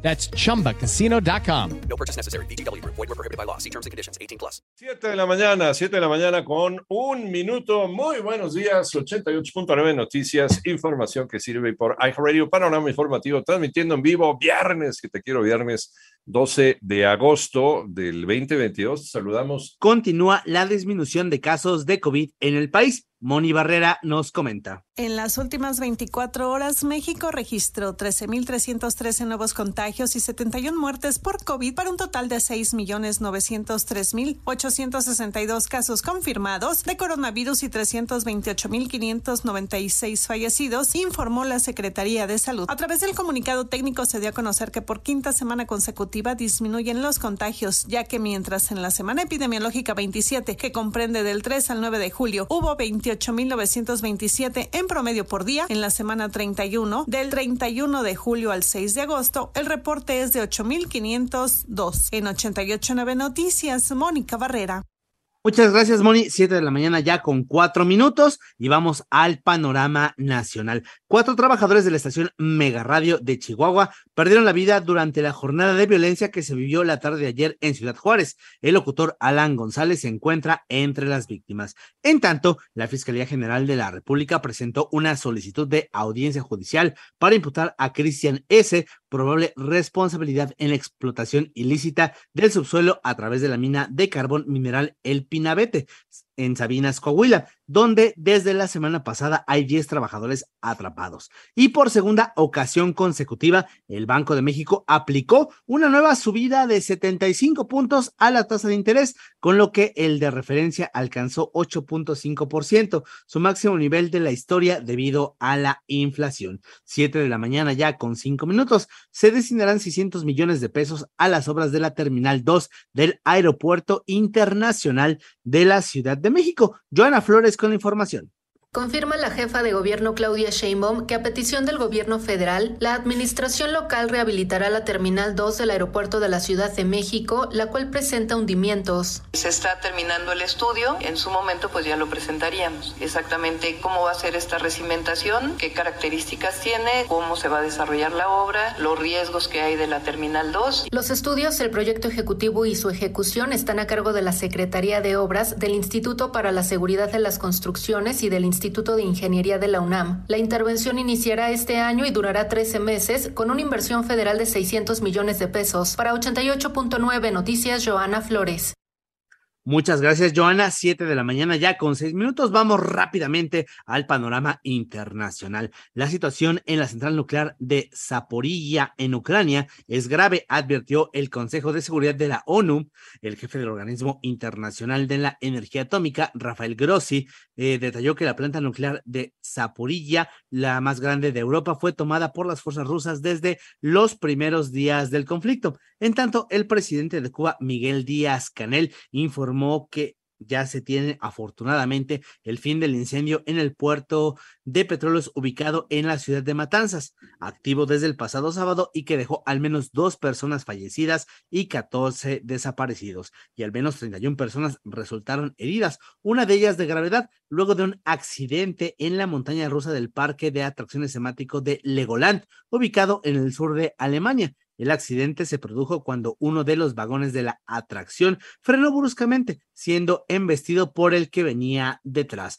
That's chumbacasino.com. No purchase necessary. BGW. Void were prohibited by law. See terms and conditions. 18 plus. 7 de la mañana, 7 de la mañana con un minuto. Muy buenos días, 88.9 Noticias, información que sirve por iHeartRadio, panorama informativo, transmitiendo en vivo viernes, que te quiero viernes 12 de agosto del 2022. Saludamos. Continúa la disminución de casos de COVID en el país. Moni Barrera nos comenta. En las últimas 24 horas, México registró 13.313 nuevos contagios y 71 muertes por COVID para un total de 6.903.862 casos confirmados de coronavirus y 328.596 fallecidos, informó la Secretaría de Salud. A través del comunicado técnico se dio a conocer que por quinta semana consecutiva disminuyen los contagios, ya que mientras en la semana epidemiológica 27, que comprende del 3 al 9 de julio, hubo 20 28.927 en promedio por día. En la semana 31, del 31 de julio al 6 de agosto, el reporte es de 8.502. En 88.9 Noticias, Mónica Barrera. Muchas gracias, Moni. Siete de la mañana ya con cuatro minutos y vamos al panorama nacional. Cuatro trabajadores de la estación Mega Radio de Chihuahua perdieron la vida durante la jornada de violencia que se vivió la tarde de ayer en Ciudad Juárez. El locutor Alan González se encuentra entre las víctimas. En tanto, la Fiscalía General de la República presentó una solicitud de audiencia judicial para imputar a Cristian S. probable responsabilidad en la explotación ilícita del subsuelo a través de la mina de carbón mineral El Pinabete en Sabinas, Coahuila, donde desde la semana pasada hay 10 trabajadores atrapados. Y por segunda ocasión consecutiva, el Banco de México aplicó una nueva subida de 75 puntos a la tasa de interés, con lo que el de referencia alcanzó 8.5%, su máximo nivel de la historia debido a la inflación. Siete de la mañana ya con cinco minutos, se destinarán 600 millones de pesos a las obras de la Terminal 2 del Aeropuerto Internacional de la Ciudad de México. Joana Flores con la información. Confirma la jefa de gobierno Claudia Sheinbaum que a petición del gobierno federal, la administración local rehabilitará la Terminal 2 del aeropuerto de la Ciudad de México, la cual presenta hundimientos. Se está terminando el estudio, en su momento pues ya lo presentaríamos. Exactamente cómo va a ser esta recimentación, qué características tiene, cómo se va a desarrollar la obra, los riesgos que hay de la Terminal 2. Los estudios, el proyecto ejecutivo y su ejecución están a cargo de la Secretaría de Obras del Instituto para la Seguridad de las Construcciones y del Instituto Instituto de Ingeniería de la UNAM. La intervención iniciará este año y durará 13 meses con una inversión federal de 600 millones de pesos. Para 88.9 Noticias, Joana Flores. Muchas gracias, Joana. Siete de la mañana ya con seis minutos. Vamos rápidamente al panorama internacional. La situación en la central nuclear de Zaporilla, en Ucrania, es grave, advirtió el Consejo de Seguridad de la ONU. El jefe del Organismo Internacional de la Energía Atómica, Rafael Grossi, eh, detalló que la planta nuclear de Zaporilla, la más grande de Europa, fue tomada por las fuerzas rusas desde los primeros días del conflicto. En tanto, el presidente de Cuba, Miguel Díaz Canel, que ya se tiene afortunadamente el fin del incendio en el puerto de petróleos ubicado en la ciudad de Matanzas, activo desde el pasado sábado y que dejó al menos dos personas fallecidas y 14 desaparecidos, y al menos 31 personas resultaron heridas, una de ellas de gravedad, luego de un accidente en la montaña rusa del parque de atracciones temático de Legoland, ubicado en el sur de Alemania. El accidente se produjo cuando uno de los vagones de la atracción frenó bruscamente, siendo embestido por el que venía detrás.